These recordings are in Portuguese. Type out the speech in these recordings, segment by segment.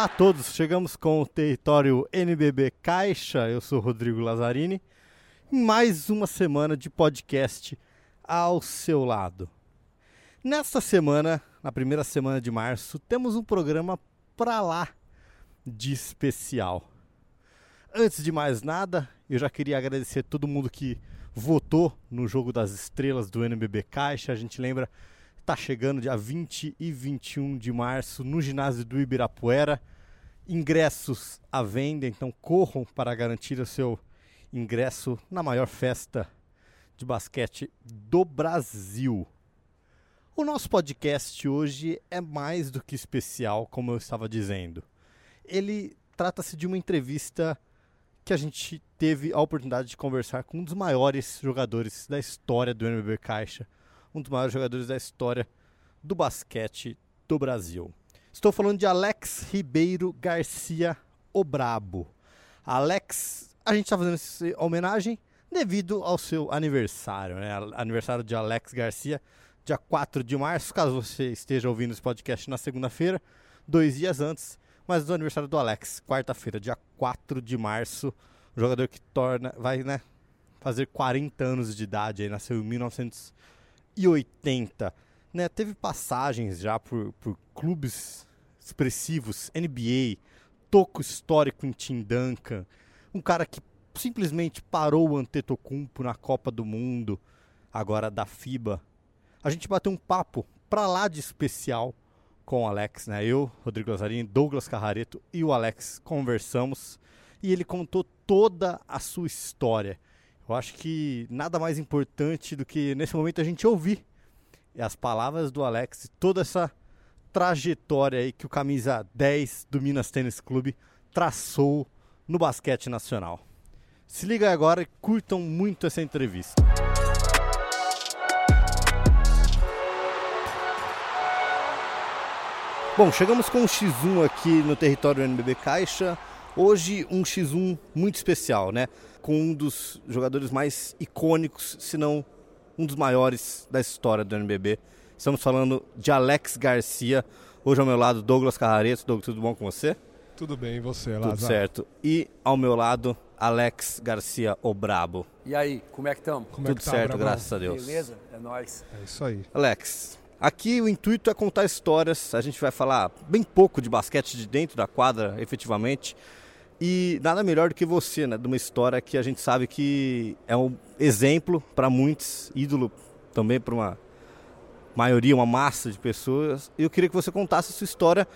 Olá, a todos. Chegamos com o território NBB Caixa. Eu sou Rodrigo Lazzarini. Mais uma semana de podcast ao seu lado. Nesta semana, na primeira semana de março, temos um programa pra lá de especial. Antes de mais nada, eu já queria agradecer todo mundo que votou no jogo das estrelas do NBB Caixa. A gente lembra está chegando dia 20 e 21 de março no ginásio do Ibirapuera. Ingressos à venda, então corram para garantir o seu ingresso na maior festa de basquete do Brasil. O nosso podcast hoje é mais do que especial, como eu estava dizendo. Ele trata-se de uma entrevista que a gente teve a oportunidade de conversar com um dos maiores jogadores da história do NBB Caixa, um dos maiores jogadores da história do basquete do Brasil. Estou falando de Alex Ribeiro Garcia o Brabo. Alex, a gente está fazendo essa homenagem devido ao seu aniversário, né? Aniversário de Alex Garcia, dia 4 de março, caso você esteja ouvindo esse podcast na segunda-feira, dois dias antes, mas do aniversário do Alex, quarta-feira, dia 4 de março, o jogador que torna, vai, né, fazer 40 anos de idade, aí nasceu em 1980, né? Teve passagens já por, por clubes expressivos, NBA, toco histórico em Tim Duncan, um cara que simplesmente parou o Antetokounmpo na Copa do Mundo, agora da FIBA. A gente bateu um papo pra lá de especial com o Alex, né? Eu, Rodrigo Lazzarini, Douglas Carrareto e o Alex conversamos e ele contou toda a sua história. Eu acho que nada mais importante do que nesse momento a gente ouvir as palavras do Alex, toda essa trajetória aí que o camisa 10 do Minas Tênis Clube traçou no basquete nacional. Se liga agora e curtam muito essa entrevista. Bom, chegamos com um X1 aqui no território NBB Caixa. Hoje um X1 muito especial, né? Com um dos jogadores mais icônicos, se não um dos maiores da história do NBB. Estamos falando de Alex Garcia. Hoje ao meu lado Douglas Carrareto. Douglas, tudo bom com você? Tudo bem, e você, Lázaro? Tudo certo. E ao meu lado, Alex Garcia, o Brabo. E aí, como é que estamos? Tudo é que tá, certo, Brabão? graças a Deus. Beleza? É nóis. É isso aí. Alex, aqui o intuito é contar histórias. A gente vai falar bem pouco de basquete de dentro da quadra, efetivamente. E nada melhor do que você, né? De uma história que a gente sabe que é um exemplo para muitos, ídolo também para uma maioria, uma massa de pessoas. Eu queria que você contasse a sua história,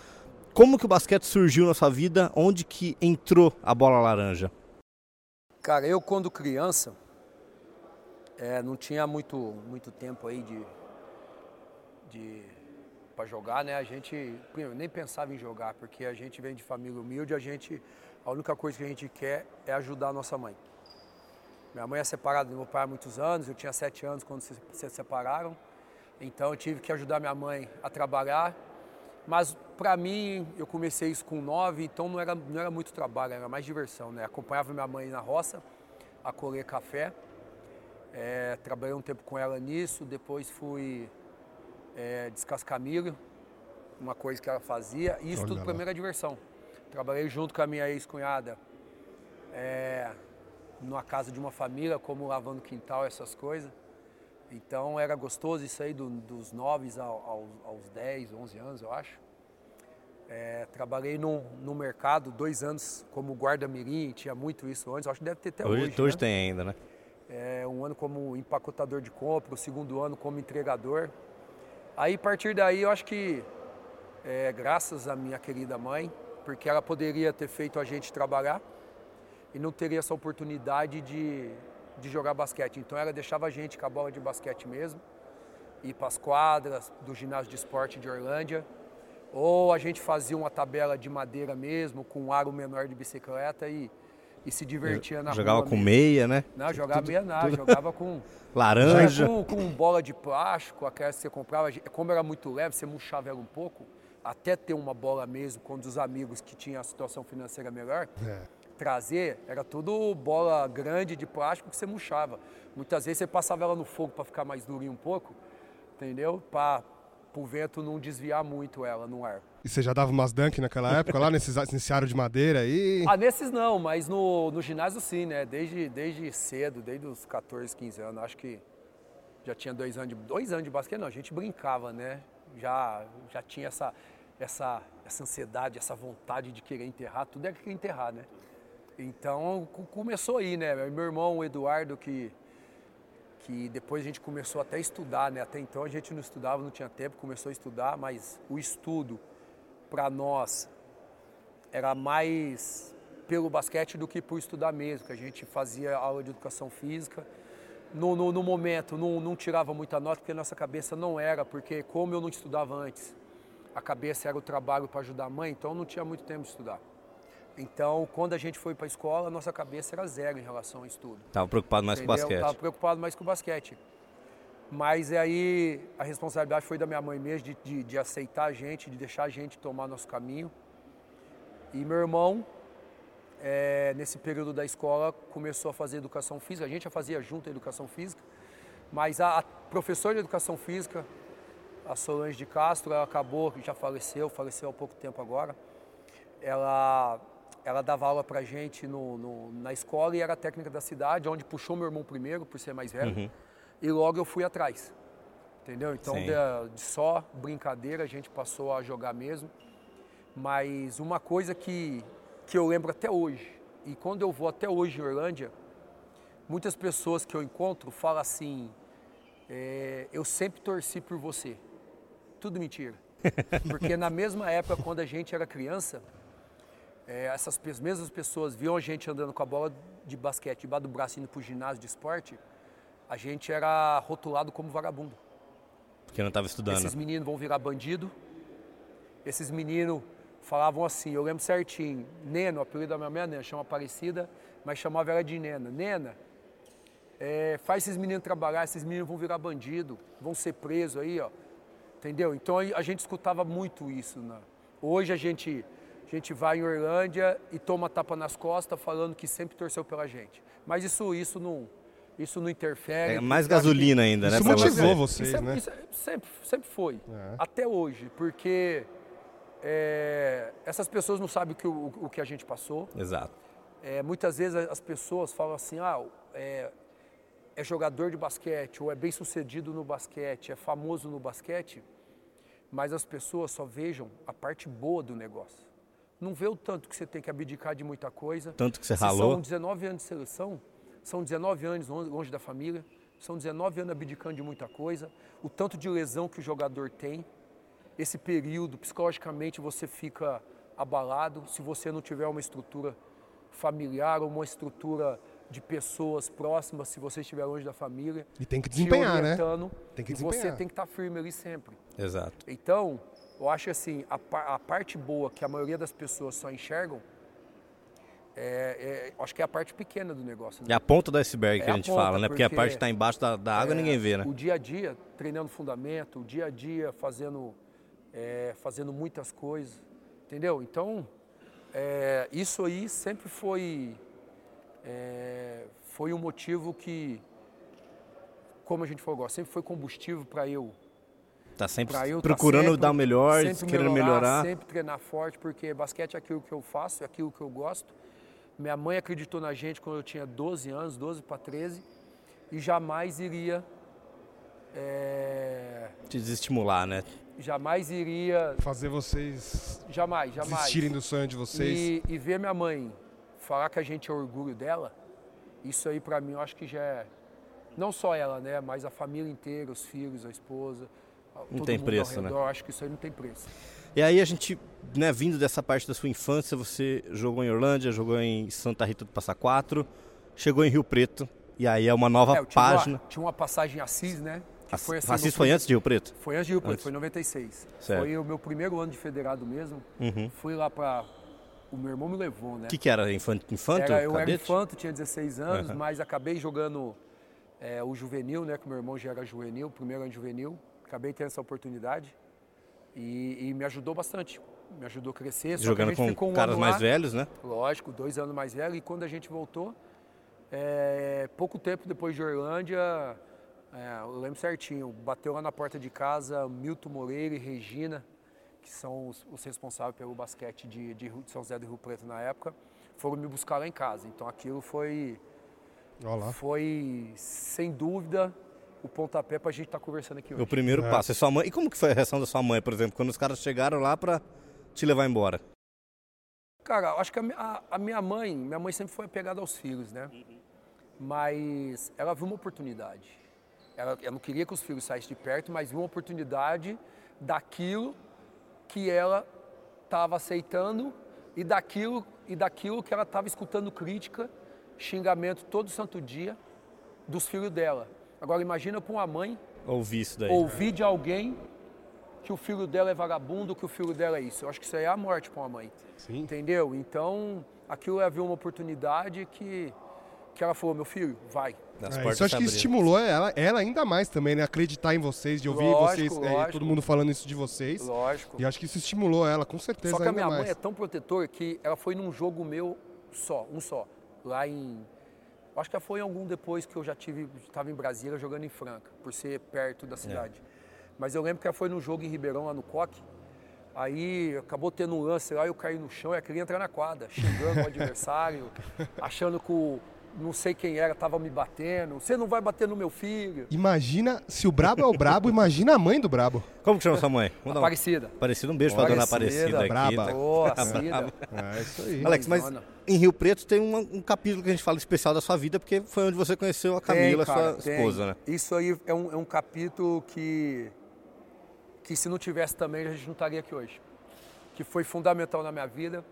como que o basquete surgiu na sua vida, onde que entrou a bola laranja. Cara, eu quando criança, é, não tinha muito, muito tempo aí de, de para jogar, né? A gente nem pensava em jogar, porque a gente vem de família humilde, a gente a única coisa que a gente quer é ajudar a nossa mãe. Minha mãe é separada do meu pai há muitos anos, eu tinha sete anos quando se, se separaram, então eu tive que ajudar minha mãe a trabalhar. Mas para mim, eu comecei isso com nove, então não era, não era muito trabalho, era mais diversão. Né? Acompanhava minha mãe na roça a colher café, é, trabalhei um tempo com ela nisso, depois fui é, descascar milho, uma coisa que ela fazia, e isso Olha tudo para mim era diversão. Trabalhei junto com a minha ex-cunhada é, numa casa de uma família, como lavando quintal, essas coisas. Então era gostoso isso aí do, dos 9 aos, aos 10, 11 anos, eu acho. É, trabalhei no, no mercado dois anos como guarda-mirim, tinha muito isso antes, acho que deve ter até hoje. Hoje, hoje né? tem ainda, né? É, um ano como empacotador de compra, o segundo ano como entregador. Aí, a partir daí, eu acho que, é, graças à minha querida mãe, porque ela poderia ter feito a gente trabalhar e não teria essa oportunidade de, de jogar basquete. Então ela deixava a gente com a bola de basquete mesmo, ir para as quadras do ginásio de esporte de Orlândia, ou a gente fazia uma tabela de madeira mesmo, com um aro menor de bicicleta e, e se divertia na jogava rua. Jogava com mesmo. meia, né? Não, jogava tudo, meia nada, tudo... jogava com... Laranja. Com, com bola de plástico, aquela que você comprava. Como era muito leve, você murchava ela um pouco até ter uma bola mesmo, quando os amigos que tinham a situação financeira melhor, é. trazer, era tudo bola grande de plástico que você murchava. Muitas vezes você passava ela no fogo para ficar mais durinho um pouco, entendeu? Para o vento não desviar muito ela no ar. E você já dava umas dunk naquela época, lá nesse, nesse aro de madeira aí? Ah, nesses não, mas no, no ginásio sim, né? Desde, desde cedo, desde os 14, 15 anos. Acho que já tinha dois anos de, dois anos de basquete, não, a gente brincava, né? Já, já tinha essa, essa, essa ansiedade, essa vontade de querer enterrar, tudo é que enterrar, né? Então começou aí, né? Meu irmão, Eduardo, que, que depois a gente começou até a estudar, né? Até então a gente não estudava, não tinha tempo, começou a estudar, mas o estudo para nós era mais pelo basquete do que por estudar mesmo, que a gente fazia aula de educação física. No, no, no momento não, não tirava muita nota porque a nossa cabeça não era, porque como eu não estudava antes, a cabeça era o trabalho para ajudar a mãe, então não tinha muito tempo de estudar. Então, quando a gente foi para a escola, a nossa cabeça era zero em relação ao estudo. Estava preocupado mais Entendeu? com o basquete. Estava preocupado mais com o basquete. Mas aí a responsabilidade foi da minha mãe mesmo, de, de, de, aceitar a gente, de deixar a gente tomar nosso caminho. E meu irmão, é, nesse período da escola, começou a fazer educação física. A gente já fazia junto a educação física, mas a, a professora de educação física, a Solange de Castro, ela acabou, já faleceu, faleceu há pouco tempo agora. Ela, ela dava aula pra gente no, no, na escola e era técnica da cidade, onde puxou meu irmão primeiro, por ser mais velho. Uhum e logo eu fui atrás. Entendeu? Então, de, de, só brincadeira, a gente passou a jogar mesmo. Mas uma coisa que, que eu lembro até hoje, e quando eu vou até hoje em Orlândia, muitas pessoas que eu encontro falam assim: é, eu sempre torci por você. Tudo mentira. Porque na mesma época, quando a gente era criança, é, essas mesmas pessoas viam a gente andando com a bola de basquete debaixo do braço indo para o ginásio de esporte a gente era rotulado como vagabundo. Porque não estava estudando. Esses meninos vão virar bandido. Esses meninos falavam assim, eu lembro certinho, Neno, o apelido da minha mãe é Nena, chama Aparecida, mas chamava ela de Nena. Nena, é, faz esses meninos trabalhar, esses meninos vão virar bandido, vão ser presos aí, ó. Entendeu? Então a gente escutava muito isso. Né? Hoje a gente, a gente vai em Orlândia e toma tapa nas costas falando que sempre torceu pela gente. Mas isso, isso não, isso não interfere. É mais gasolina que... ainda, né? Isso motivou vocês, isso é, né? Isso é, sempre, sempre foi. É. Até hoje, porque é, essas pessoas não sabem o que, o, o que a gente passou. Exato. É, muitas vezes as pessoas falam assim, ah, é, é jogador de basquete, ou é bem sucedido no basquete, é famoso no basquete, mas as pessoas só vejam a parte boa do negócio. Não vê o tanto que você tem que abdicar de muita coisa. Tanto que você ralou. São 19 anos de seleção, são 19 anos longe da família, são 19 anos abdicando de muita coisa, o tanto de lesão que o jogador tem, esse período, psicologicamente você fica abalado se você não tiver uma estrutura familiar ou uma estrutura de pessoas próximas, se você estiver longe da família. E tem que desempenhar, né? Tem que desempenhar. Você tem que estar firme ali sempre. Exato. Então, eu acho assim, a, a parte boa que a maioria das pessoas só enxergam é, é, acho que é a parte pequena do negócio. Né? É a ponta do iceberg é que a gente ponta, fala, né? Porque, porque, a parte que está embaixo da, da água é, ninguém vê, né? O dia a dia, treinando fundamento, o dia a dia fazendo, é, fazendo muitas coisas, entendeu? Então, é, isso aí sempre foi, foi um motivo que, como a gente falou, sempre foi combustível para eu Tá sempre tá procurando tá sempre, dar o melhor, querendo melhorar, melhorar. Sempre treinar forte, porque basquete é aquilo que eu faço, é aquilo que eu gosto. Minha mãe acreditou na gente quando eu tinha 12 anos, 12 para 13, e jamais iria. É... Te desestimular, né? Jamais iria. Fazer vocês. Jamais, jamais. Desistirem do sonho de vocês. E, e ver minha mãe falar que a gente é orgulho dela, isso aí para mim eu acho que já é. Não só ela, né? Mas a família inteira, os filhos, a esposa. Não tem preço, né? né? Acho que isso aí não tem preço. E aí a gente, né, vindo dessa parte da sua infância, você jogou em Orlândia, jogou em Santa Rita do Passa Quatro, chegou em Rio Preto, e aí é uma nova é, página. Uma, tinha uma passagem Assis, né? Que foi assim, Assis foi antes de Rio Preto? Foi antes de Rio Preto, antes. foi em 96. Certo. Foi o meu primeiro ano de federado mesmo. Uhum. Fui lá para o meu irmão me levou, né? O que, que era? Infanto? infanto era, eu cadete? era infanto, tinha 16 anos, uhum. mas acabei jogando é, o juvenil, né? Que meu irmão já era juvenil, primeiro ano juvenil. Acabei tendo essa oportunidade e, e me ajudou bastante me ajudou a crescer. Jogando com um caras mais lá, velhos, né? Lógico, dois anos mais velho. E quando a gente voltou, é, pouco tempo depois de Orlândia, é, eu lembro certinho, bateu lá na porta de casa Milton Moreira e Regina, que são os, os responsáveis pelo basquete de, de, São José do Rio Preto na época, foram me buscar lá em casa. Então aquilo foi, Olha lá. foi sem dúvida, o pontapé para a gente estar tá conversando aqui hoje. O primeiro É. passo. E, sua mãe, e como que foi a reação da sua mãe, por exemplo, quando os caras chegaram lá pra te levar embora? Cara, eu acho que a- a minha mãe, minha mãe sempre foi apegada aos filhos, né? Mas ela viu uma oportunidade. Ela, ela não queria que os filhos saíssem de perto, mas viu uma oportunidade daquilo que ela estava aceitando e daquilo, e daquilo que ela estava escutando crítica, xingamento todo santo dia dos filhos dela. Agora imagina para uma mãe Ouvi isso daí. ouvir de alguém que o filho dela é vagabundo, que o filho dela é isso. Eu acho que isso aí é a morte para uma mãe. Sim. Entendeu? Então, aquilo é ver uma oportunidade que, que ela falou, meu filho, vai. As É, isso acho que estimulou ela, ela ainda mais também, né? Acreditar em vocês, de ouvir Lógico, vocês, é, todo mundo falando isso de vocês. Lógico. E acho que isso estimulou ela, com certeza. Só que a minha mais. mãe é tão protetora que ela foi num jogo meu só, um só, lá em. Acho que foi em algum depois que eu já tive, estava em Brasília jogando em Franca, por ser perto da cidade. Mas eu lembro que ela foi num jogo em Ribeirão, lá no Coque. Aí acabou tendo um lance lá, eu caí no chão e ela queria entrar na quadra, xingando o adversário, achando que o não sei quem era estava me batendo. Você não vai bater no meu filho. Imagina, se o brabo é o brabo, imagina a mãe do brabo. Como que chama sua mãe? Vamos dar um- Aparecida. Aparecida, um beijo pra dona Aparecida, Aparecida aqui. braba. tá? Ô, a Cida. É isso aí. Alex, mas em Rio Preto tem uma- um capítulo que a gente fala especial da sua vida, porque foi onde você conheceu a Camila, Tem, cara, sua tem. esposa, né? Isso aí é um, é um capítulo que, que se não tivesse também a gente não estaria aqui hoje. Que foi fundamental na minha vida,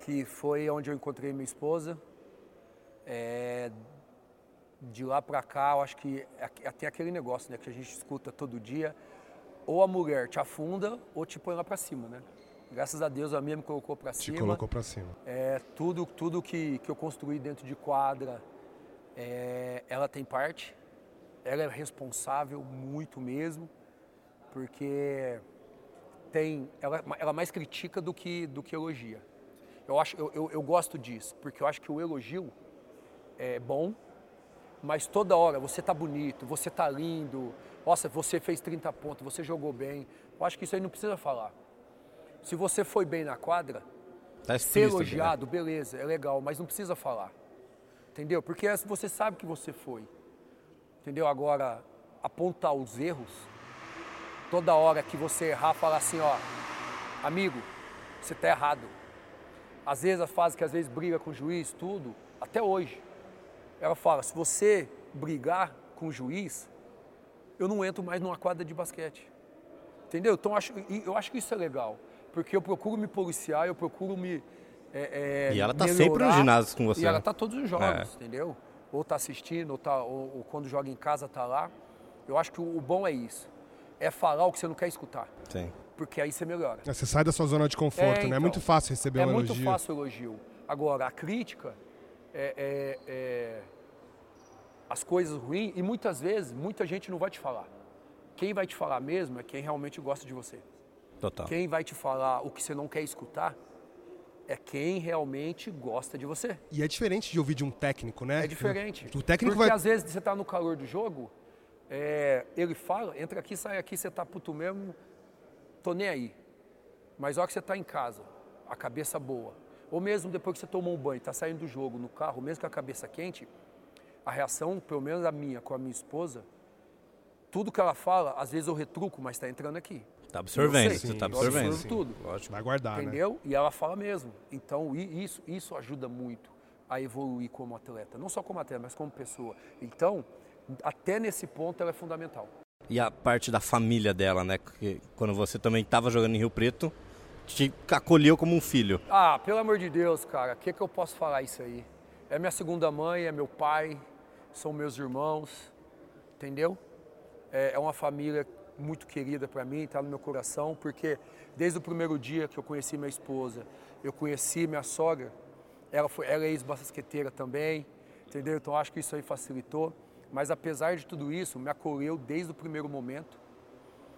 que foi onde eu encontrei minha esposa. É, de lá pra cá, eu acho que é- tem aquele negócio né, que a gente escuta todo dia. Ou a mulher te afunda ou te põe lá pra cima, né? Graças a Deus a minha me colocou Te cima. colocou pra cima. É, tudo tudo que, que eu construí dentro de quadra, é, ela tem parte. Ela é responsável muito mesmo, porque tem, ela, ela mais critica do que, do que elogia. Eu, acho, eu, eu, eu gosto disso, porque eu acho que o elogio é bom, mas toda hora você tá bonito, você tá lindo, nossa, você fez 30 pontos, você jogou bem. Eu acho que isso aí não precisa falar. Se você foi bem na quadra, Tá ser né? elogiado, beleza, é legal, mas não precisa falar. Entendeu? Porque você sabe que você foi. Entendeu? Agora, apontar os erros, toda hora que você errar, falar assim, ó, amigo, você tá errado. Às vezes a fase que às vezes briga com o juiz, tudo, até hoje. Ela fala, se você brigar com o juiz, eu não entro mais numa quadra de basquete. Entendeu? Então eu acho, eu acho que isso é legal. Porque eu procuro me policiar, eu procuro me. é, é, E ela tá melhorar, sempre nos ginásios com você, E ela né? tá todos os jogos, É. entendeu? Ou tá assistindo, ou, tá, ou, ou quando joga em casa tá lá. Eu acho que o, o bom é isso. É falar o que você não quer escutar. Sim. Porque aí você melhora. É, Você sai da sua zona de conforto, É, né? É então. muito fácil receber É um muito elogio. fácil o elogio. Agora, a crítica é, é- é- as coisas ruins, e muitas vezes, muita gente não vai te falar. Quem vai te falar mesmo é quem realmente gosta de você. Total. Quem vai te falar o que você não quer escutar é quem realmente gosta de você. E é diferente de ouvir de um técnico, né? É diferente. O técnico Porque vai. às vezes você tá no calor do jogo, é, ele fala, entra aqui, sai aqui, você tá puto mesmo, tô nem aí. Mas a hora que você tá em casa, a cabeça boa, ou mesmo depois que você tomou um banho, tá saindo do jogo no carro, mesmo com a cabeça quente, a reação, pelo menos a minha com a minha esposa, tudo que ela fala, às vezes eu retruco, mas tá entrando aqui. Tá absorvendo, você tá eu absorvendo. absorvo tudo. Lógico. Vai guardar, né? Entendeu? E ela fala mesmo. Então, isso, isso ajuda muito a evoluir como atleta. Não só como atleta, mas como pessoa. Então, até nesse ponto, ela é fundamental. E a parte da família dela, né? Que quando você também tava jogando em Rio Preto, te acolheu como um filho. Ah, pelo amor de Deus, cara, o que, que eu posso falar isso aí? É minha segunda mãe, é meu pai, são meus irmãos, entendeu? É, é uma família muito querida para mim, está no meu coração, porque desde o primeiro dia que eu conheci minha esposa, eu conheci minha sogra, ela, foi, ela é ex-basqueteira também, entendeu? Então acho que isso aí facilitou. Mas apesar de tudo isso, me acolheu desde o primeiro momento,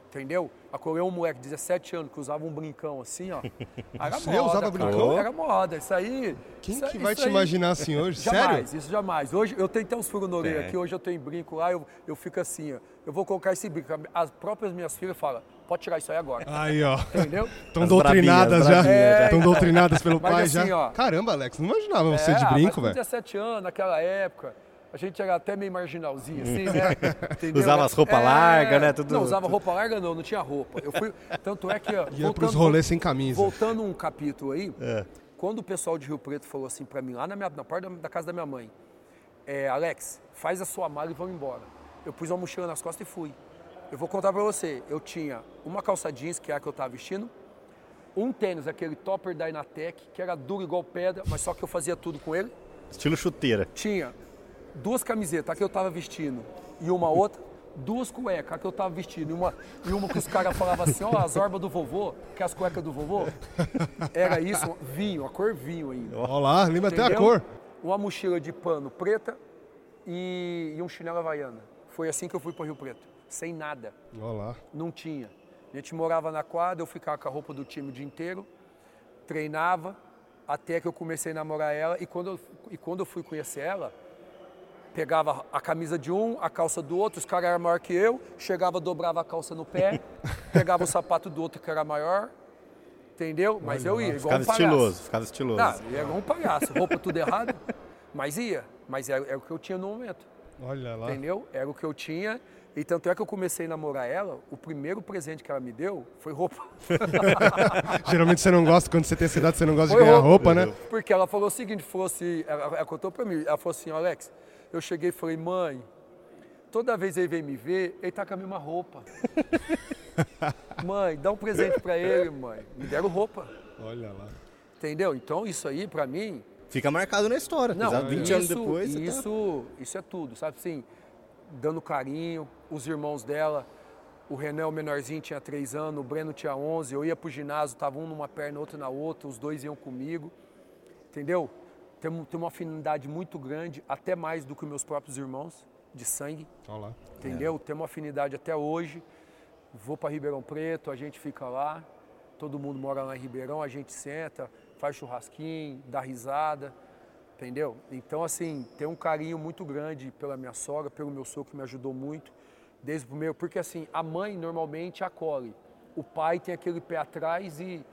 Entendeu? Acolheu um moleque de 17 anos que usava um brincão assim, ó. Era Você moda. usava cara. brincão? Era moda. Isso aí. Quem isso- que vai te aí- imaginar assim hoje? Jamais, Sério? isso jamais. Hoje eu tenho até uns furos na orelha Tem. aqui, hoje eu tenho brinco lá, eu, eu fico assim, ó. Eu vou colocar esse brinco. As próprias minhas filhas falam, pode tirar isso aí agora. Aí, ó. Entendeu? Estão As doutrinadas brabinhas, já. Estão doutrinadas pelo Mas pai assim, já. ó. Caramba, Alex, não imaginava você É, de mas brinco, velho. 17 anos, naquela época, a gente era até meio marginalzinho, assim, né? Entendeu? Usava as roupas largas, né? Tudo- Não, usava roupa larga não, não tinha roupa. Eu fui, tanto é que... Ia pros rolês sem camisa. Voltando um capítulo aí, É. quando o pessoal de Rio Preto falou assim pra mim, lá na, minha, na porta da, da casa da minha mãe, é, Alex, faz a sua mala e vamos embora. Eu pus uma mochila nas costas e fui. Eu vou contar pra você, eu tinha uma calça jeans, que é a que eu tava vestindo, um tênis, aquele topper da Inatec, que era duro igual pedra, mas só que eu fazia tudo com ele. Estilo chuteira. Tinha duas camisetas, a que eu tava vestindo e uma outra, duas cuecas, a que eu tava vestindo e uma, e uma que os caras falavam assim, ó, as orbas do vovô, que é as cuecas do vovô. Era isso, vinho, a cor vinho ainda. Olha lá, lembra até a cor. Uma mochila de pano preta e, e um chinelo havaiana. Foi assim que eu fui para Rio Preto, sem nada, Olha lá. não tinha. A gente morava na quadra, eu ficava com a roupa do time o dia inteiro, treinava, até que eu comecei a namorar ela e quando eu, e quando eu fui conhecer ela, pegava a camisa de um, a calça do outro, os caras eram maior que eu, chegava, dobrava a calça no pé, pegava o sapato do outro que era maior, entendeu? Mas eu ia, igual Ficava um palhaço. estiloso, ficava estiloso. Ah, ia igual um palhaço, roupa tudo errado, mas ia, mas era, era o que eu tinha no momento, Olha lá. entendeu? Era o que eu tinha e tanto é que eu comecei a namorar ela, o primeiro presente que ela me deu foi roupa. Geralmente você não gosta, quando você tem essa idade, você não gosta de Foi ganhar roupa. roupa, né? Porque ela falou o seguinte, falou assim, ela, ela contou pra mim, ela falou assim, Alex, eu cheguei e falei, mãe, toda vez ele vem me ver, ele tá com a mesma roupa. mãe, dá um presente pra ele, mãe. Me deram roupa, Olha lá. entendeu? Então isso aí, pra mim, Fica marcado na história. não, apesar de 20 isso, anos depois. tá- isso, isso é tudo, sabe assim, dando carinho, os irmãos dela, o René, o menorzinho, tinha 3 anos, o Breno tinha 11, eu ia pro ginásio, tava um numa perna, outro na outra, os dois iam comigo, entendeu? Tem, tem uma afinidade muito grande, até mais do que meus próprios irmãos, de sangue, Olha lá. entendeu? Tem uma afinidade até hoje, vou para Ribeirão Preto, a gente fica lá, todo mundo mora lá em Ribeirão, a gente senta, faz churrasquinho, dá risada, entendeu? Então, assim, tem um carinho muito grande pela minha sogra, pelo meu sogro que me ajudou muito, desde o primeiro, porque assim, a mãe normalmente acolhe, o pai tem aquele pé atrás e,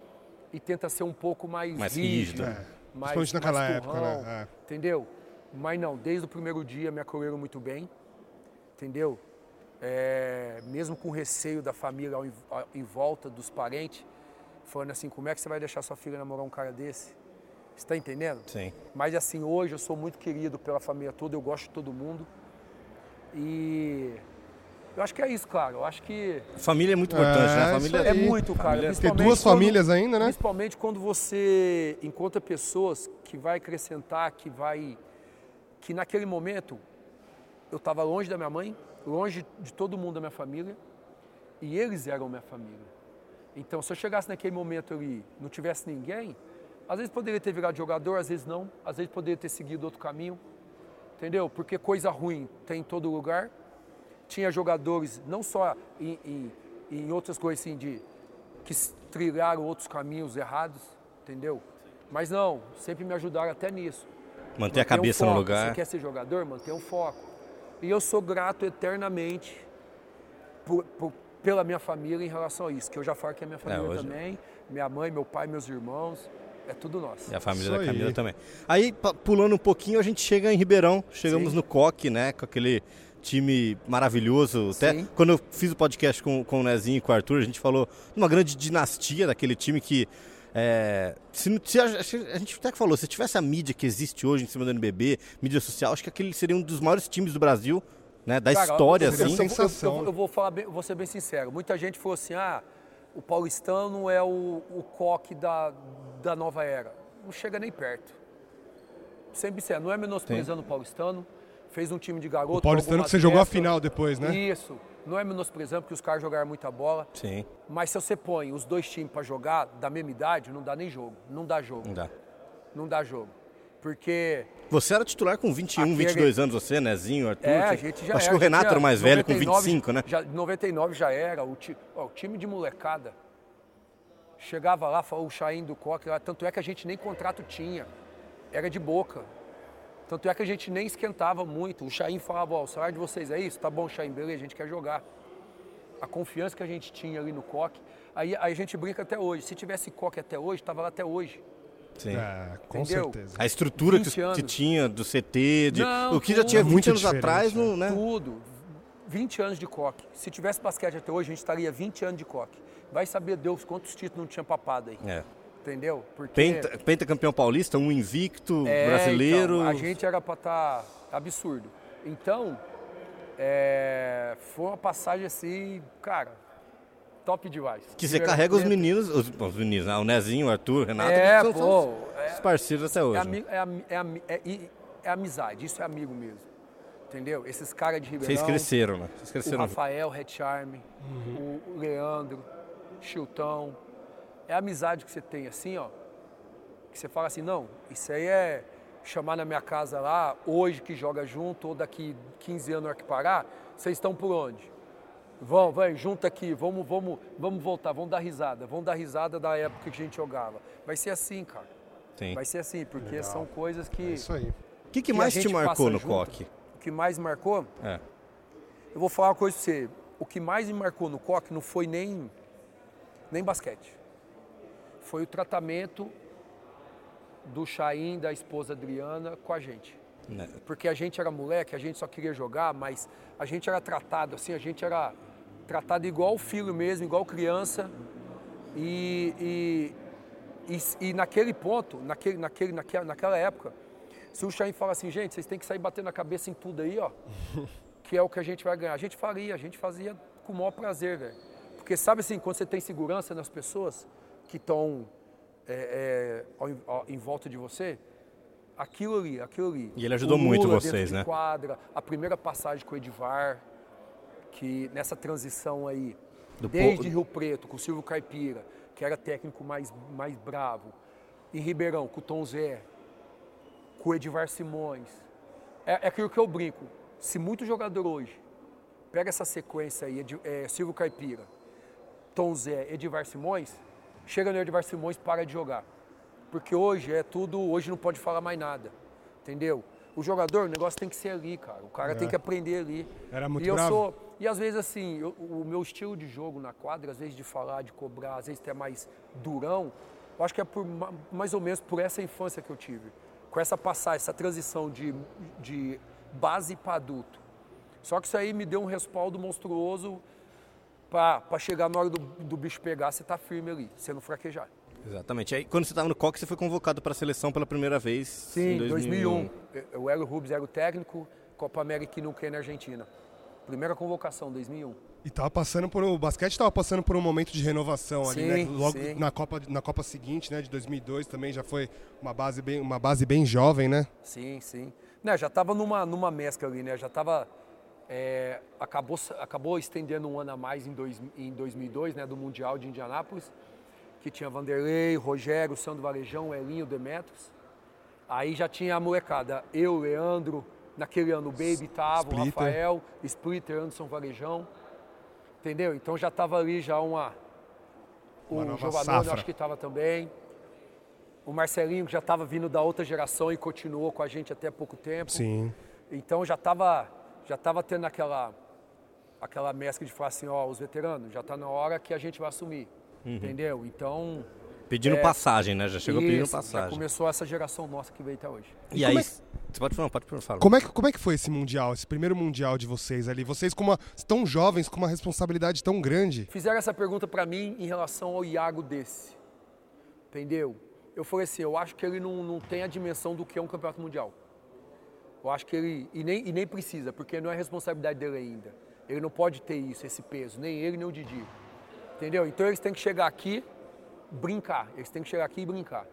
e tenta ser um pouco mais, Mais rígido, rígido. É. mais, Principalmente naquela mais época, turrão, né? Entendeu? Mas não, desde o primeiro dia me acolheram muito bem, entendeu? É, mesmo com receio da família ao em, ao- em volta, dos parentes, falando assim, como é que você vai deixar sua filha namorar um cara desse? Você está entendendo? Sim. Mas assim, hoje eu sou muito querido pela família toda, eu gosto de todo mundo. E eu acho que é isso, cara. Eu acho que Família é muito importante, É, né? A isso família é muito, cara. Família- Ter principalmente duas quando- famílias ainda, né? Principalmente quando você encontra pessoas que vai acrescentar, que vai. que naquele momento eu estava longe da minha mãe, longe de todo mundo da minha família, e eles eram minha família. Então, se eu chegasse naquele momento ali, não tivesse ninguém, às vezes poderia ter virado jogador, às vezes não, às vezes poderia ter seguido outro caminho, entendeu? Porque coisa ruim tem em todo lugar. Tinha jogadores, não só em, em, em outras coisas assim, de, que trilharam outros caminhos errados, entendeu? Mas não, sempre me ajudaram até nisso. Manter a Manter um cabeça no lugar. Você quer ser jogador? Manter um foco. E eu sou grato eternamente por- por- pela minha família em relação a isso, que eu já falo que é minha família hoje- também, minha mãe, meu pai, meus irmãos, é tudo nosso. E a família Isso da Camila aí. também. Aí, pulando um pouquinho, a gente chega em Ribeirão. Chegamos Sim. no Coque, né? Com aquele time maravilhoso. Até Sim. quando eu fiz o podcast com, com o Nezinho e com o Arthur, a gente falou de uma grande dinastia daquele time que. é, se, se a, a gente até que falou, se tivesse a mídia que existe hoje em cima do NBB, mídia social, acho que aquele seria um dos maiores times do Brasil, né? Da Cara, história, eu, eu- assim. eu- eu- sensação. Eu, eu vou falar bem, vou ser bem sincero. Muita gente falou assim: ah, o paulistano é o, o coque da, da nova era. Não chega nem perto. Sempre sincero, não é menosprezando o paulistano. Fez um time de garoto. O paulistano que você jogou a final depois, né? Isso. Não é menosprezando, porque os caras jogaram muita bola. Sim, Mas se você põe os dois times para jogar da mesma idade, não dá nem jogo. Não dá jogo. não dá. Não dá jogo. Porque Você era titular com 21, Aquele- 22 anos, você, Nezinho, Arthur? é, a gente já Acho era, que o Renato tinha era mais velho, com 99 25, né? Já, 99 já era, o, ti- ó, o time de molecada. Chegava lá, falou o Chain do Coque, lá, tanto é que a gente nem contrato tinha, era de boca. Tanto é que a gente nem esquentava muito. O Chain falava, ó, o salário de vocês é isso? Tá bom, Chain, beleza, a gente quer jogar. A confiança que a gente tinha ali no Coque. Aí, aí a gente brinca até hoje. Se tivesse Coque até hoje, tava lá até hoje. Sim. É, com Entendeu? certeza. A estrutura que, 20 que tinha do CT, de, Não, o que já tinha 20 Muito anos atrás, no, né? Tudo. 20 anos de coque. Se tivesse basquete até hoje, a gente estaria 20 anos de coque. Vai saber Deus quantos títulos não tinha papado aí. É. Entendeu? Porque Penta, pentacampeão paulista, um invicto, É, brasileiro. então, a gente era para estar absurdo. Então, é, foi uma passagem assim, cara, top demais. Que você carrega os meninos, os, os meninos, né? o Nezinho, o Arthur, o Renato, É, que são, pô, são é- os parceiros até hoje. É, né? ami- é é é- é amizade, isso é amigo mesmo. Entendeu? Esses caras de Ribeirão. Vocês cresceram, né? Vocês O cresceram. Rafael, Red Charme, o Leandro, Chiltão. É a amizade que você tem assim, ó. Que você fala assim, não, isso aí é chamar na minha casa lá, hoje que joga junto, ou daqui 15 anos na hora que parar, vocês estão por onde? Vão, vai, junta aqui, vamos, vamos, vamos voltar, vamos dar risada, vamos dar risada da época que a gente jogava. Vai ser assim, cara. Sim. Vai ser assim, porque Legal. são coisas que. É isso aí. O que, que que mais te marcou no junto. coque? O que mais marcou É. Eu vou falar uma coisa pra você. O que mais me marcou no coque não foi nem, nem basquete. Foi o tratamento do Chaim, da esposa Adriana, com a gente. Né? Porque a gente era moleque, a gente só queria jogar, mas a gente era tratado assim, a gente era tratado igual filho mesmo, igual criança. E, e, e, e naquele ponto, naquele, naquele, naquela, naquela época, se o Chain fala assim, gente, vocês têm que sair batendo a cabeça em tudo aí, ó, que é o que a gente vai ganhar. A gente faria, a gente fazia com o maior prazer, velho. Porque sabe assim, quando você tem segurança nas pessoas que estão é, é, em volta de você, aquilo ali, aquilo ali. E ele ajudou muito vocês, né? Quadra, a primeira passagem com o Edivar, que nessa transição aí, Do desde po- Rio Preto, com o Silvio Caipira, que era técnico mais, mais bravo, em Ribeirão, com o Tom Zé, com o Edivar Simões. É, é aquilo que eu brinco. Se muito jogador hoje pega essa sequência aí, é, Silvio Caipira, Tom Zé, Edivar Simões, chega no Edivar Simões para de jogar. Porque hoje é tudo, hoje não pode falar mais nada. Entendeu? O jogador, o negócio tem que ser ali, cara. O cara tem que aprender ali. Era muito e eu bravo? sou E às vezes assim, eu- o meu estilo de jogo na quadra, às vezes de falar, de cobrar, às vezes até mais durão, eu acho que é por ma- mais ou menos por essa infância que eu tive. Com essa passagem, essa transição de, de base para adulto. Só que isso aí me deu um respaldo monstruoso para chegar na hora do, do bicho pegar, você tá firme ali, você não fraquejar. Exatamente. Aí, quando você estava no Coque, você foi convocado para a seleção pela primeira vez Sim, em 2001. Eu- O Hélio Rubens era o técnico, Copa América e Nuquê na Argentina. Primeira convocação, 2001. E tava passando por o basquete tava passando por um momento de renovação ali, né? Sim, Logo sim. na Copa na Copa seguinte, né, de 2002 também já foi uma base bem uma base bem jovem, né? Sim, sim. Né, já estava numa, numa mescla ali, né? Já estava. Acabou, acabou estendendo um ano a mais em, dois, em 2002, né? Do Mundial de Indianápolis, que tinha Vanderlei, Rogério, Sandro Varejão, Elinho, Demetros. Aí já tinha a molecada, eu, Leandro, naquele ano o Baby tava, o Splitter. Rafael, Splitter, Anderson Varejão. Entendeu? Então já estava ali já uma. O Uma Giovanni, acho que estava também. O Marcelinho, que já estava vindo da outra geração e continuou com a gente até pouco tempo. Sim. Então já estava já tava tendo aquela, aquela mescla de falar assim, ó, os veteranos, já está na hora que a gente vai assumir. Entendeu? Então. Pedindo É. passagem, né? Já chegou pedindo isso, Já passagem. começou essa geração nossa que veio até hoje. E como aí, é você pode falar, pode falar. Como é, que, como é que foi esse mundial, esse primeiro mundial de vocês ali? Vocês com uma, tão jovens, com uma responsabilidade tão grande. Fizeram essa pergunta para mim em relação ao Iago desse. Entendeu? Eu falei assim, eu acho que ele não, não tem a dimensão do que é um campeonato mundial. Eu acho que ele. E nem, e nem precisa, porque não é responsabilidade dele ainda. Ele não pode ter isso, esse peso, nem ele, nem o Didi. Entendeu? Então eles têm que chegar aqui, brincar. Eles têm que chegar aqui e brincar.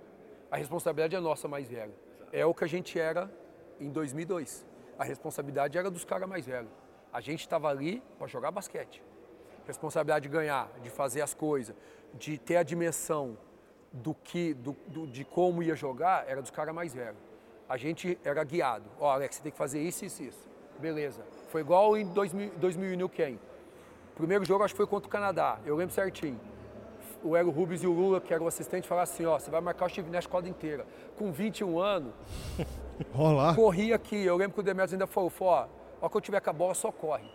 A responsabilidade é nossa, mais velha. É o que a gente era em 2002. A responsabilidade era dos caras mais velhos. A gente estava ali para jogar basquete. Responsabilidade de ganhar, de fazer as coisas, de ter a dimensão do que, do, do- de como ia jogar, era dos caras mais velhos. A gente era guiado. Ó, Alex, você tem que fazer isso, isso, isso. Beleza. Foi igual em 2000, 2000 New Ken. Primeiro jogo acho que foi contra o Canadá, eu lembro certinho. O Hélio Rubens e o Lula, que era o assistente, falaram assim, ó, você vai marcar o Steve Nash quadra inteira. Com 21 anos, Rolar. corria aqui. Eu lembro que o Demetrius ainda falou, ó, ó que eu tiver com a bola, só corre.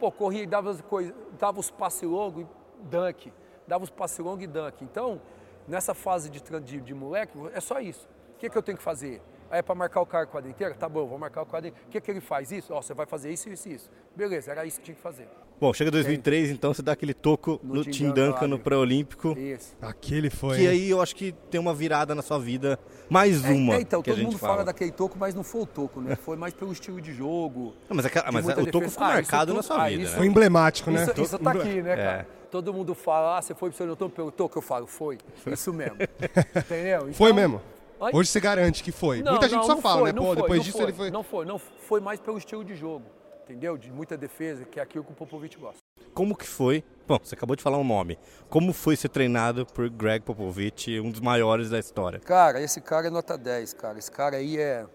Pô, corria e dava, as coisas, dava os passes longos e dunk. Dava os passes longos e dunk. Então, nessa fase de, de, de moleque, é só isso. O que, que eu tenho que fazer? Aí é para marcar o cara quadra inteira? Tá bom, vou marcar o quadra inteira. O que, que ele faz? Isso? Ó, você vai fazer isso, isso e isso. Beleza, era isso que tinha que fazer. Bom, chega 2003, então você dá aquele toco no, No Tim Duncan Duncan, no pré-olímpico. Isso. Aquele foi. Que aí eu acho que tem uma virada na sua vida. Mais uma. É, então, que a todo gente mundo fala. daquele toco, mas não foi o toco, né? Foi mais pelo estilo de jogo. Não, mas aquela- de mas muita o toco ficou Ah, marcado tudo- na sua ah, vida. isso- né? Foi emblemático, né? Isso, isso tá aqui, né, cara? É. Todo mundo fala, ah, você foi pro seu pelo toco? Eu falo, foi. Isso mesmo. Entendeu? Foi Então- mesmo. Oi? Hoje você garante que foi. Não, Muita gente não, só não fala, foi, né? Pô, foi, depois disso foi, ele foi. Não foi, não foi mais pelo estilo de jogo, entendeu? De muita defesa, que é aquilo que o Popovich gosta. Como que foi? Bom, você acabou de falar um nome. Como foi ser treinado por Greg Popovich, um dos maiores da história? Cara, esse cara é nota 10, cara. Esse cara aí é,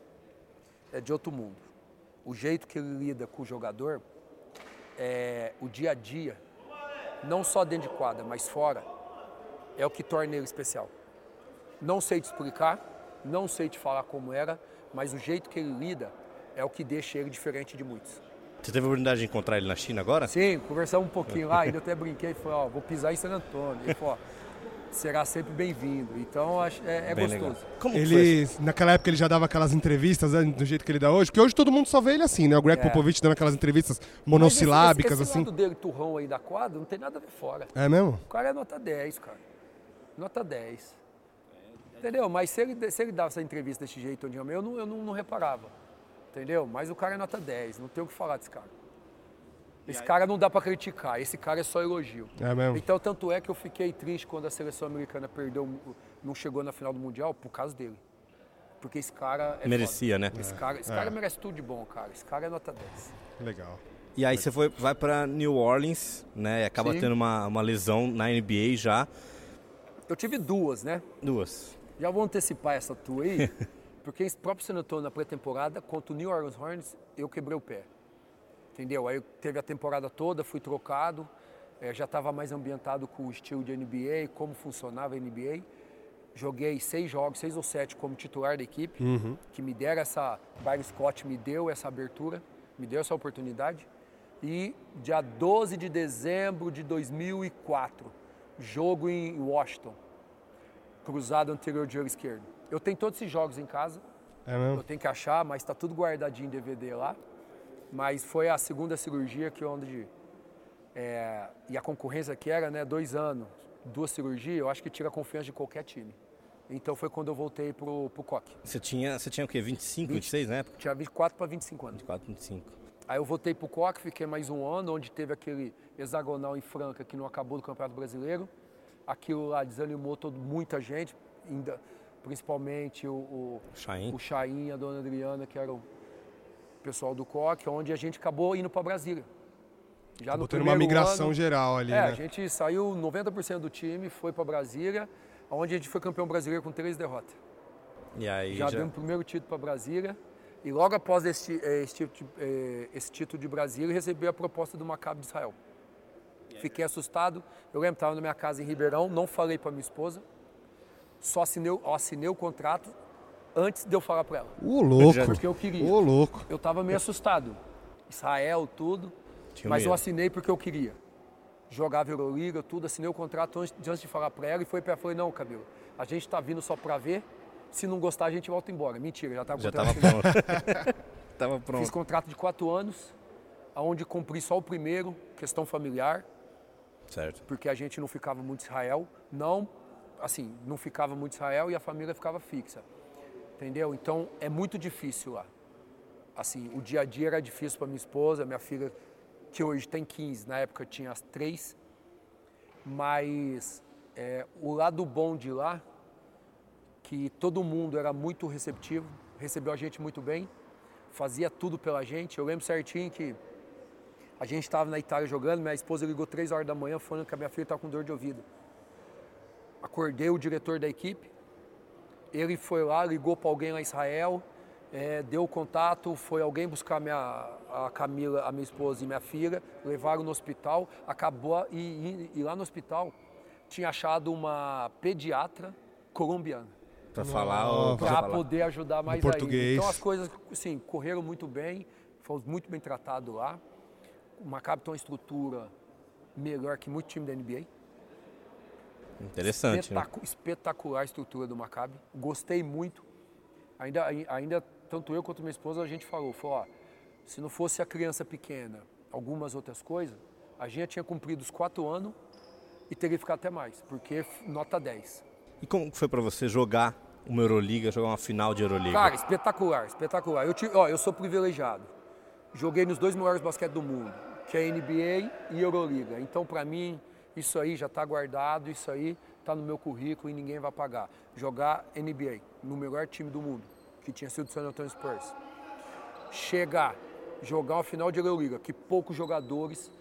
é de outro mundo. O jeito que ele lida com o jogador, é, o dia a dia, não só dentro de quadra, mas fora, é o que torna ele especial. Não sei te explicar, não sei te falar como era, mas o jeito que ele lida é o que deixa ele diferente de muitos. Você teve a oportunidade de encontrar ele na China agora? Sim, conversamos um pouquinho lá, ainda até brinquei, falei, ó, vou pisar em San Antônio. Ele falou, ó, será sempre bem-vindo. Então acho- é, é Bem gostoso. legal. Como que foi? Ele, naquela época, ele já dava aquelas entrevistas né, do jeito que ele dá hoje, porque hoje todo mundo só vê ele assim, né? O Greg É. Popovich dando aquelas entrevistas Mas monossilábicas, esse, esse, esse assim. dele, turrão aí da quadra, não tem nada a ver fora. É mesmo? O cara é nota 10, cara. Nota 10. Entendeu? Mas se ele, se ele dava essa entrevista desse jeito, onde eu, eu, não, eu não, não reparava. Entendeu? Mas o cara é nota 10, não tem o que falar desse cara. Esse cara não dá pra criticar, esse cara é só elogio. É mesmo. Então, tanto é que eu fiquei triste quando a seleção americana perdeu, não chegou na final do Mundial por causa dele. Porque esse cara é Merecia, foda. né? Esse cara, esse cara merece tudo de bom, cara. Esse cara é nota 10. Legal. E aí você foi, vai pra New Orleans, né? E acaba Sim. tendo uma, uma lesão na NBA já. Eu tive duas, né? Duas. Já vou antecipar essa tua aí, porque esse próprio San Antonio na pré-temporada, contra o New Orleans Hornets, eu quebrei o pé. Entendeu? Aí teve a temporada toda, fui trocado, eh, já estava mais ambientado com o estilo de NBA, como funcionava a NBA. Joguei seis jogos, seis ou sete como titular da equipe, que me deram essa. Byron Scott me deu essa abertura, me deu essa oportunidade. E dia 12 de dezembro de 2004, jogo em Washington cruzado anterior de olho esquerdo. Eu tenho todos esses jogos em casa, É eu mesmo? tenho que achar, mas está tudo guardadinho em DVD lá. Mas foi a segunda cirurgia que onde é, e a concorrência que era, né, dois anos, duas cirurgias, eu acho que tira a confiança de qualquer time. Então foi quando eu voltei pro, pro Coque. Você tinha, você tinha o quê? 25, 26 na época? Tinha 24 para 25 anos. 24, 25. Aí eu voltei pro Coque, fiquei mais um ano, onde teve aquele hexagonal em Franca que não acabou do Campeonato Brasileiro. Aquilo lá desanimou todo, muita gente, ainda, principalmente o, o, Chain. o Chain, a dona Adriana, que era o pessoal do Coque, onde a gente acabou indo para Brasília. Já Acabou no tendo uma migração ano, geral ali, É, né? a gente saiu 90% do time, foi para Brasília, onde a gente foi campeão brasileiro com três derrotas. E aí Já, já, demos o primeiro título para Brasília. E logo após esse, eh, esse, título de- eh, esse título de Brasília, recebi a proposta do Maccabi de Israel. Fiquei assustado. Eu lembro, estava na minha casa em Ribeirão, não falei para minha esposa. Só assinei, o- assinei o contrato antes de eu falar para ela. Ô, louco. Porque eu queria. Ô, louco. Eu estava meio assustado. Israel, tudo. Tinha mas eu medo. assinei porque eu queria. Jogava Euroliga, tudo. Assinei o contrato antes, antes de falar para ela e foi para ela. Falei, não, Camilo, a gente está vindo só para ver. Se não gostar, a gente volta embora. Mentira, já estava já tava pronto. tava pronto. Fiz contrato de quatro anos, onde cumpri só o primeiro, questão familiar, Certo. porque a gente não ficava muito Israel. Não, assim, não ficava muito Israel e a família ficava fixa. Entendeu? Então é muito difícil lá. Assim, o dia a dia era difícil para minha esposa, minha filha, que hoje tem 15, na época tinha as três. Mas é, o lado bom de lá, que todo mundo era muito receptivo, recebeu a gente muito bem, fazia tudo pela gente. Eu lembro certinho que a gente estava na Itália jogando, minha esposa ligou três horas da manhã falando que a minha filha estava com dor de ouvido. Acordei o diretor da equipe, ele foi lá, ligou para alguém lá em Israel, é, deu o contato, foi alguém buscar minha, a Camila, a minha esposa e minha filha, levaram no hospital, acabou e, e, e lá no hospital tinha achado uma pediatra colombiana Pra falar para poder ajudar mais português. ainda. Então as coisas, assim, correram muito bem, fomos muito bem tratados lá. O Maccabi tem uma estrutura melhor que muito time da NBA. Interessante, né? Espetacu- Espetacular a estrutura do Maccabi. Gostei muito. Ainda, ai- ainda, tanto eu quanto minha esposa, a gente falou, falou, ó, se não fosse a criança pequena, algumas outras coisas, a gente já tinha cumprido os quatro anos e teria ficar até mais, porque nota 10. E como foi pra você jogar uma Euroliga, jogar uma final de Euroliga? Cara, espetacular, espetacular. Eu, tive, ó, eu sou privilegiado. Joguei nos dois maiores basquete do mundo, que é NBA e Euroliga. Então, para mim, isso aí já está guardado, isso aí está no meu currículo e ninguém vai pagar. Jogar NBA no melhor time do mundo, que tinha sido o San Antonio Spurs. Chegar, jogar uma final de Euroliga, que poucos jogadores,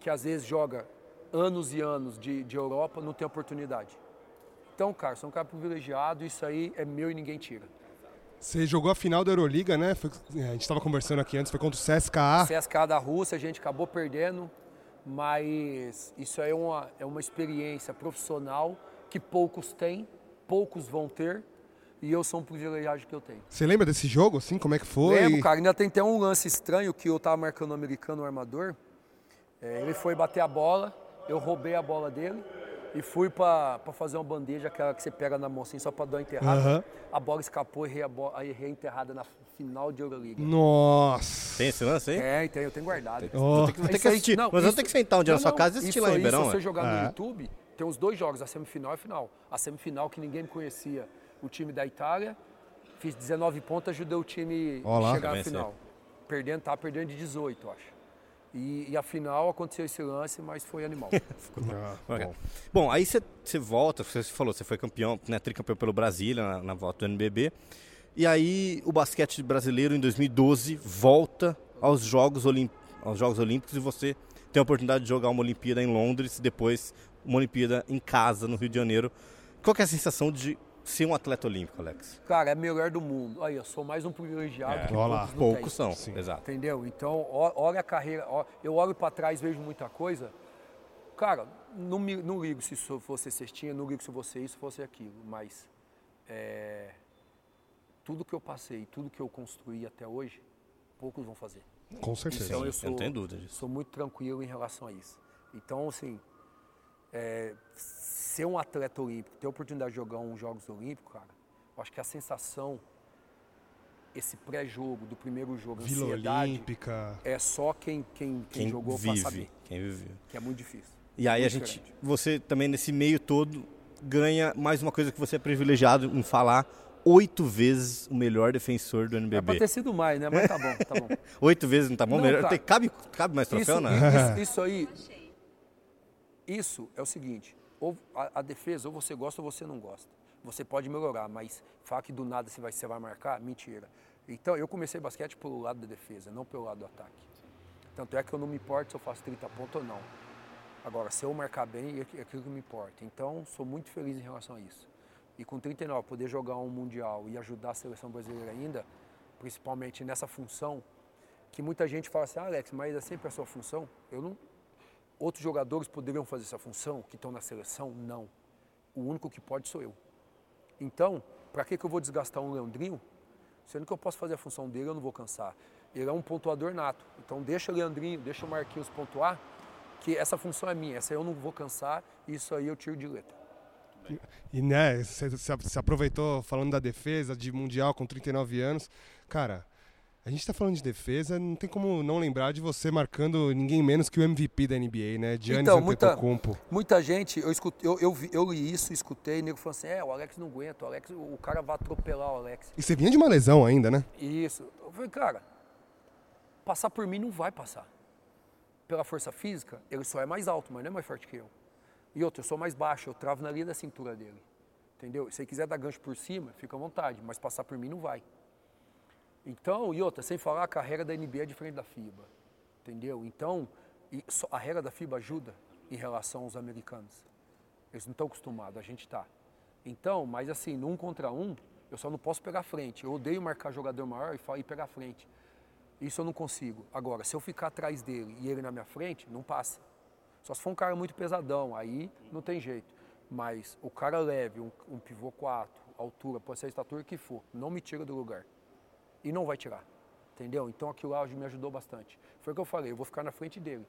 que às vezes joga anos e anos de, de Europa, não tem oportunidade. Então, cara, sou um cara privilegiado, isso aí é meu e ninguém tira. Você jogou a final da Euroliga, né? Foi- é, a gente estava conversando aqui antes, foi contra o CSKA. CSKA da Rússia, a gente acabou perdendo, mas isso aí é uma, é uma experiência profissional que poucos têm, poucos vão ter, e eu sou um privilegiado que eu tenho. Você lembra desse jogo, assim? Como é que foi? Lembro, cara, ainda tem até um lance estranho que eu tava marcando o americano, o armador. É, ele foi bater a bola, eu roubei a bola dele e fui pra pra fazer uma bandeja, aquela que você pega na mão assim, só pra dar uma enterrada. Aham. A bola escapou e errei a, bola, aí errei a enterrada na final de Euroliga. Nossa! Tem esse lance aí? É, tem, eu tenho guardado. Vou ter que, vou ter Isso que assistir. não, Mas eu isso- ter que sentar um dia na não, sua não, casa e assistir lá em aí, Ribeirão. Se você ué. jogar É. no YouTube, tem os dois jogos, a semifinal e a final. A semifinal que ninguém me conhecia, o time da Itália, fiz 19 pontos, ajudei o time Ó lá. a chegar à final. Perdendo, tá perdendo de 18, eu acho. E, e a final aconteceu esse lance, mas foi animal. Ah, bom. Bom, aí você, volta, você falou, você foi campeão, né, tricampeão pelo Brasília na, na volta do NBB. E aí o basquete brasileiro em 2012 volta aos Jogos, Olim- aos Jogos Olímpicos e você tem a oportunidade de jogar uma Olimpíada em Londres e depois uma Olimpíada em casa, no Rio de Janeiro. Qual que é a sensação de ser um atleta olímpico, Alex? Cara, é melhor do mundo. Aí, eu sou mais um privilegiado que Olha lá, poucos Poucos são, Sim. exato. Entendeu? Então, olha a carreira. eu olho para trás, vejo muita coisa. Cara, não, me, não ligo se fosse cestinha, não ligo se você isso, fosse aquilo. Mas é, tudo que eu passei, tudo que eu construí até hoje, poucos vão fazer. Com certeza. Então eu eu sou, não tenho dúvida disso. sou muito tranquilo em relação a isso. Então, assim, é, ser um atleta olímpico, ter a oportunidade de jogar uns Jogos Olímpicos, cara, eu acho que a sensação, esse pré-jogo, do primeiro jogo, Vila ansiedade, Olímpica. é só quem, quem, quem, Quem jogou vive, saber, quem viveu. que é muito difícil. E aí a gente, diferente. você também nesse meio todo ganha mais uma coisa que você é privilegiado em falar, oito vezes o melhor defensor do É pra NBB. ter sido mais, né? Mas tá bom, tá bom. Oito vezes não tá bom? Não, melhor, cara. tem- cabe, cabe mais troféu, isso, né? isso, isso aí, isso é o seguinte, ou a, a defesa, ou você gosta ou você não gosta. Você pode melhorar, mas falar que do nada você vai, você vai marcar, mentira. Então, eu comecei basquete pelo lado da defesa, não pelo lado do ataque. Tanto é que eu não me importo se eu faço 30 pontos ou não. Agora, se eu marcar bem, é é aquilo que me importa. Então, sou muito feliz em relação a isso. E com 39, poder jogar um Mundial e ajudar a seleção brasileira ainda, principalmente nessa função, que muita gente fala assim, ah, Alex, mas é sempre a sua função. Eu não. Outros jogadores poderiam fazer essa função, que estão na seleção? Não. O único que pode sou eu. Então, para que, que eu vou desgastar um Leandrinho? Sendo que eu posso fazer a função dele, eu não vou cansar. Ele é um pontuador nato. Então, deixa o Leandrinho, deixa o Marquinhos pontuar, que essa função é minha. Essa eu não vou cansar, isso aí eu tiro de letra. E né, você você aproveitou falando da defesa, de Mundial com 39 anos. Cara, a gente tá falando de defesa, não tem como não lembrar de você marcando ninguém menos que o MVP da NBA, né? Giannis Então, muita-. Muita gente, eu, escutei, eu, eu, vi- eu li isso, escutei, e nego falou assim, é, o Alex não aguenta, o, Alex, o cara vai atropelar o Alex. E você vinha de uma lesão ainda, né? Isso. Eu falei, cara, passar por mim não vai passar. Pela força física, ele só é mais alto, mas não é mais forte que eu. E outro, eu sou mais baixo, eu travo na linha da cintura dele. Entendeu? Se ele quiser dar gancho por cima, fica à vontade, mas passar por mim não vai. Então, e outra, sem falar, a carreira da NBA é diferente da FIBA. Entendeu? Então, a regra da FIBA ajuda em relação aos americanos. Eles não estão acostumados, a gente está. Então, mas assim, num contra um, Eu só não posso pegar frente. Eu odeio marcar jogador maior e, e pegar frente. Isso eu não consigo. Agora, se eu ficar atrás dele e ele na minha frente, não passa. Só se for um cara muito pesadão, aí não tem jeito. Mas o cara leve, um, um pivô 4, altura, pode ser a estatura que for, não me tira do lugar. E não vai tirar. Entendeu? Então aquilo lá me ajudou bastante. Foi o que eu falei, eu vou ficar na frente dele.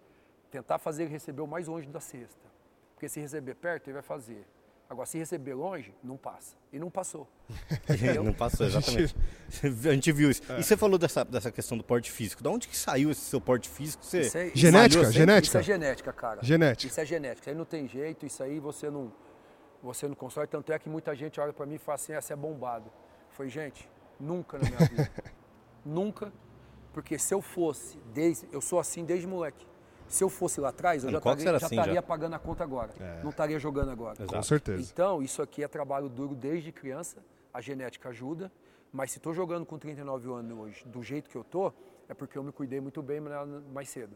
Tentar fazer ele receber o mais longe da cesta. Porque se receber perto, ele vai fazer. Agora, se receber longe, não passa. E não passou. Não passou, exatamente. A gente viu isso. E você falou dessa, dessa questão do porte físico. Da onde que saiu esse seu porte físico? Você Isso aí- Genética, malhou sempre? genética. Isso é genética, cara. Genética. Isso é genética. Isso aí não tem jeito, isso aí você não, você não constrói. Tanto é que muita gente olha pra mim e fala assim, essa é bombado. Foi, gente, nunca na minha vida. nunca. Porque se eu fosse, desde, eu sou assim desde moleque. Se eu fosse lá atrás, eu No já estaria, já assim, estaria pagando a conta agora. Não estaria jogando agora. Exato. Com certeza. Então, isso aqui é trabalho duro desde criança, a genética ajuda, mas se estou jogando com 39 anos hoje, do jeito que eu tô, é porque eu me cuidei muito bem mais cedo.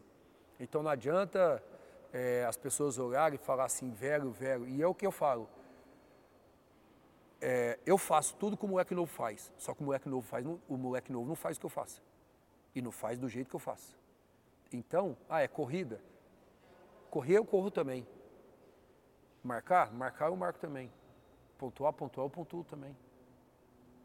Então não adianta é, as pessoas olharem e falar assim, velho, velho, e é o que eu falo. É, eu faço tudo que o moleque novo faz, só que o moleque novo faz, o moleque novo não faz o que eu faço. E não faz do jeito que eu faço. Então, ah, é corrida. Correr eu corro também. Marcar? Marcar eu marco também. Pontuar, pontuar eu pontuo também.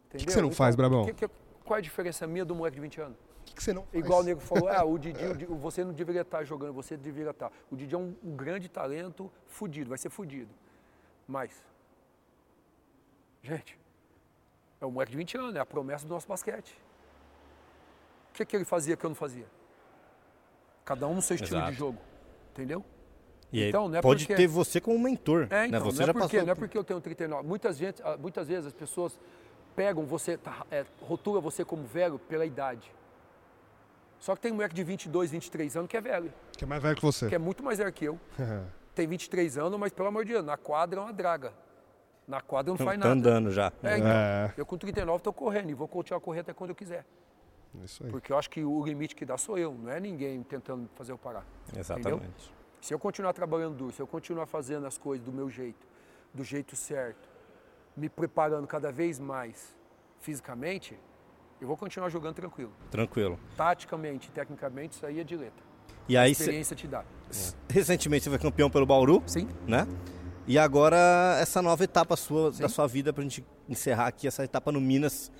Entendeu? que você não faz, Brabão? que- que- qual é a diferença minha do moleque de 20 anos? O que, você não faz? Igual o nego falou, ah, o Didi, o Di- você não deveria estar jogando, você deveria estar. O Didi é um, um grande talento, fudido, vai ser fudido. Mas, gente, é um moleque de 20 anos, é a promessa do nosso basquete. O que, que ele fazia que eu não fazia? Cada um no seu estilo Exato. de jogo, entendeu? E Então, não é pode porque- ter você como mentor. É, né? então, Você não, já é porque, passou não é por- porque eu tenho 39. Muitas, gente, ah, muitas vezes as pessoas pegam você, tá, é, rotula você como velho pela idade. Só que tem moleque de 22, 23 anos que é velho, Que é mais velho que você. que é muito mais velho que eu. Tem 23 anos, mas pelo amor de Deus, na quadra é uma draga. Na quadra não Tá faz nada. andando já. É, então, É. Eu com 39 estou correndo e vou continuar a correr até quando eu quiser. Isso aí. Porque eu acho que o limite que dá sou eu, não é ninguém tentando fazer eu parar. Exatamente. Se eu continuar trabalhando duro, se eu continuar fazendo as coisas do meu jeito, do jeito certo, me preparando cada vez mais fisicamente, eu vou continuar jogando tranquilo. Tranquilo. Taticamente, tecnicamente, isso aí é de letra. E A aí, cê- experiência te dá. recentemente você foi campeão pelo Bauru, Sim? né? E agora essa nova etapa sua, da sua vida pra gente encerrar aqui essa etapa no Minas.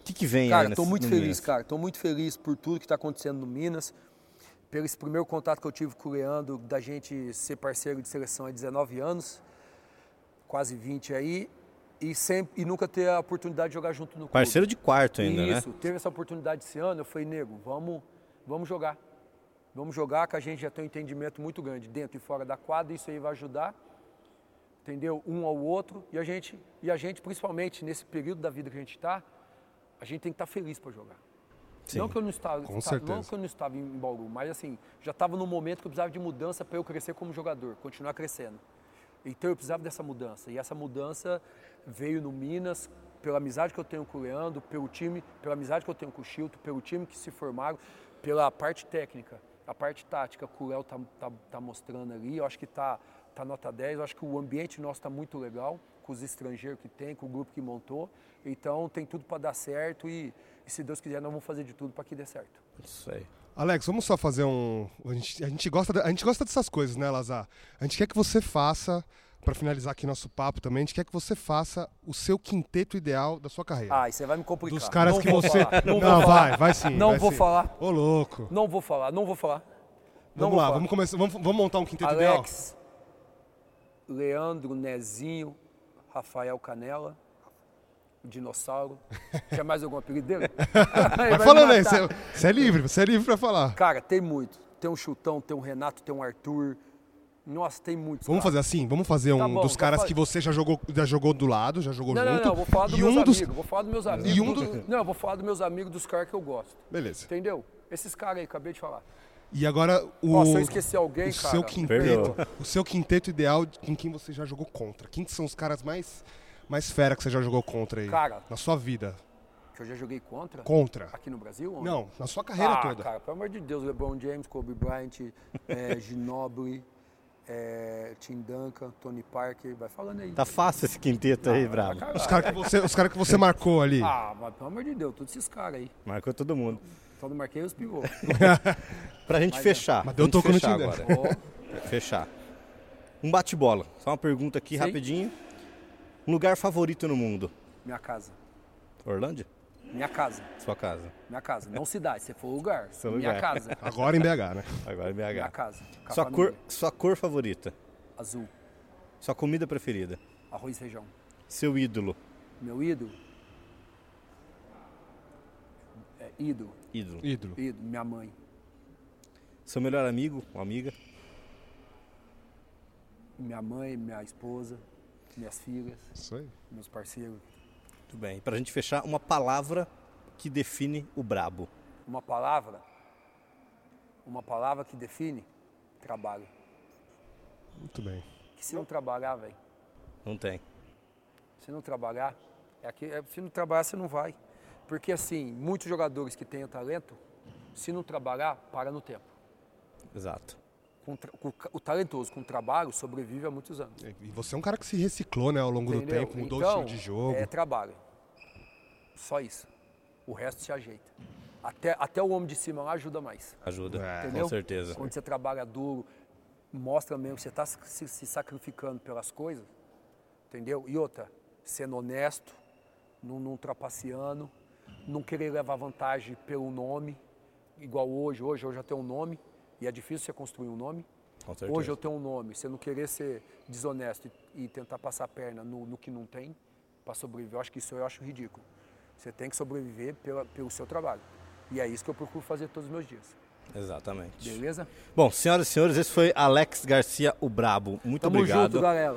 O que, que vem aí Cara, nesse- estou muito feliz, Minas? cara. Estou muito feliz por tudo que está acontecendo no Minas, pelo esse primeiro contato que eu tive com o Leandro, da gente ser parceiro de seleção há 19 anos, quase 20 aí, e, sempre, e nunca ter a oportunidade de jogar junto no clube. Parceiro de quarto ainda, Isso, né? teve essa oportunidade esse ano, eu falei, nego, vamos, vamos jogar. Vamos jogar, que a gente já tem um entendimento muito grande dentro e fora da quadra, isso aí vai ajudar, entendeu? Um ao outro, e a gente, e a gente principalmente nesse período da vida que a gente está, a gente tem que estar feliz para jogar. Sim. Não que eu não estava, Com não certeza. que eu não estava em Bauru, mas assim, já estava num momento que eu precisava de mudança para eu crescer como jogador, continuar crescendo. Então eu precisava dessa mudança. E essa mudança veio no Minas, pela amizade que eu tenho com o Leandro, pelo time, pela amizade que eu tenho com o Chilton, pelo time que se formaram, pela parte técnica, a parte tática que o Léo tá, tá, tá mostrando ali, eu acho que tá, tá nota 10, eu acho que o ambiente nosso está muito legal, com os estrangeiros que tem, com o grupo que montou. Então tem tudo para dar certo e, e se Deus quiser nós vamos fazer de tudo para que dê certo. Isso aí. Alex, vamos só fazer um. A gente, a gente gosta, a gente gosta dessas coisas, né, Lazar? A gente quer que você faça, para finalizar aqui nosso papo também, a gente quer que você faça o seu quinteto ideal da sua carreira. Ah, você vai me complicar. Dos caras Não que você. falar, Não, não, vai, vai sim. Não vai vou sim. falar. Ô, louco. Não vou falar, não vou falar. Não Vamos vou lá, falar. vamos começar. Vamos, vamos montar um quinteto ideal? Alex, Leandro, Nezinho, Rafael Canela, o Dinossauro. Tinha mais algum apelido dele? Me falando aí, você, você é livre, você é livre pra falar. Cara, tem muito. Tem um Chutão, tem um Renato, tem um Arthur. Nossa, tem muitos. Vamos cara. fazer assim, vamos fazer um Tá bom, dos vou caras que você já jogou, já jogou do lado, já jogou Não, junto. não, não, vou falar dos e meus um dos... amigos. Vou falar dos meus amigos. E um do- do- Não, eu vou falar dos meus amigos, dos caras que eu gosto. Beleza. Entendeu? Esses caras aí, acabei de falar. E agora o, se eu esqueci alguém, o cara. seu quinteto, o seu quinteto ideal com quem você já jogou contra. Quem que são os caras mais mais fera que você já jogou contra aí Cara. na sua vida? Que eu já joguei contra? Contra. Aqui no Brasil? onde? Não, na sua carreira ah, toda. cara, pelo amor de Deus, LeBron James, Kobe Bryant, é, Ginobili, é, Tim Duncan, Tony Parker, vai falando aí. Tá fácil esse quinteto aí, bravo. Os caras que, você- os cara que você marcou ali. Ah, mas pelo amor de Deus, todos esses caras aí. Marcou todo mundo. Só não marquei os pivôs. Pra gente Mas é. fechar. Mas deu gente toco no fechar Tinder. agora. Fechar. Um bate-bola. Só uma pergunta aqui Sim. rapidinho. Um lugar favorito no mundo? minha casa. Orlândia? Minha casa. Sua casa. Minha casa. Não cidade, se for lugar. Seu minha lugar. casa. Agora em BH, né? Agora em Minha BH. casa. Com a Sua família. cor, sua cor favorita? Azul. Sua comida preferida? Arroz e feijão. Seu ídolo? Meu ídolo. É, ídolo. Ídolo. Ídolo. Ídolo. Minha mãe. Seu melhor amigo ou amiga? Minha mãe, minha esposa, minhas filhas, Isso aí. meus parceiros. Muito bem. Pra gente fechar, uma palavra que define o brabo. Uma palavra. Uma palavra que define trabalho. Muito bem. Que se não trabalhar, velho. Não tem. Se não trabalhar, é que, é, se não trabalhar, você não vai. Porque assim, muitos jogadores que têm talento, se não trabalhar, para no tempo. Exato. Com tra- com o talentoso com trabalho sobrevive há muitos anos. E você é um cara que se reciclou, né, ao longo do Entendeu? tempo, mudou então, o estilo de jogo. É trabalho. Só isso. O resto se ajeita. Até, até o homem de cima lá ajuda mais. Ajuda. É. Com certeza. Quando você trabalha duro, mostra mesmo que você está se, se sacrificando pelas coisas. Entendeu? E outra, sendo honesto, não, não trapaceando, não querer levar vantagem pelo nome, igual hoje. Hoje eu já tenho um nome e é difícil você construir um nome. Hoje eu tenho um nome, você não querer ser desonesto e, e tentar passar a perna no, no que não tem para sobreviver, eu acho que isso eu acho ridículo. Você tem que sobreviver pela, pelo seu trabalho. E é isso que eu procuro fazer todos os meus dias. Exatamente. Beleza? Bom, senhoras e senhores, esse foi Alex Garcia, o Brabo. Muito Tamo obrigado. junto, galera.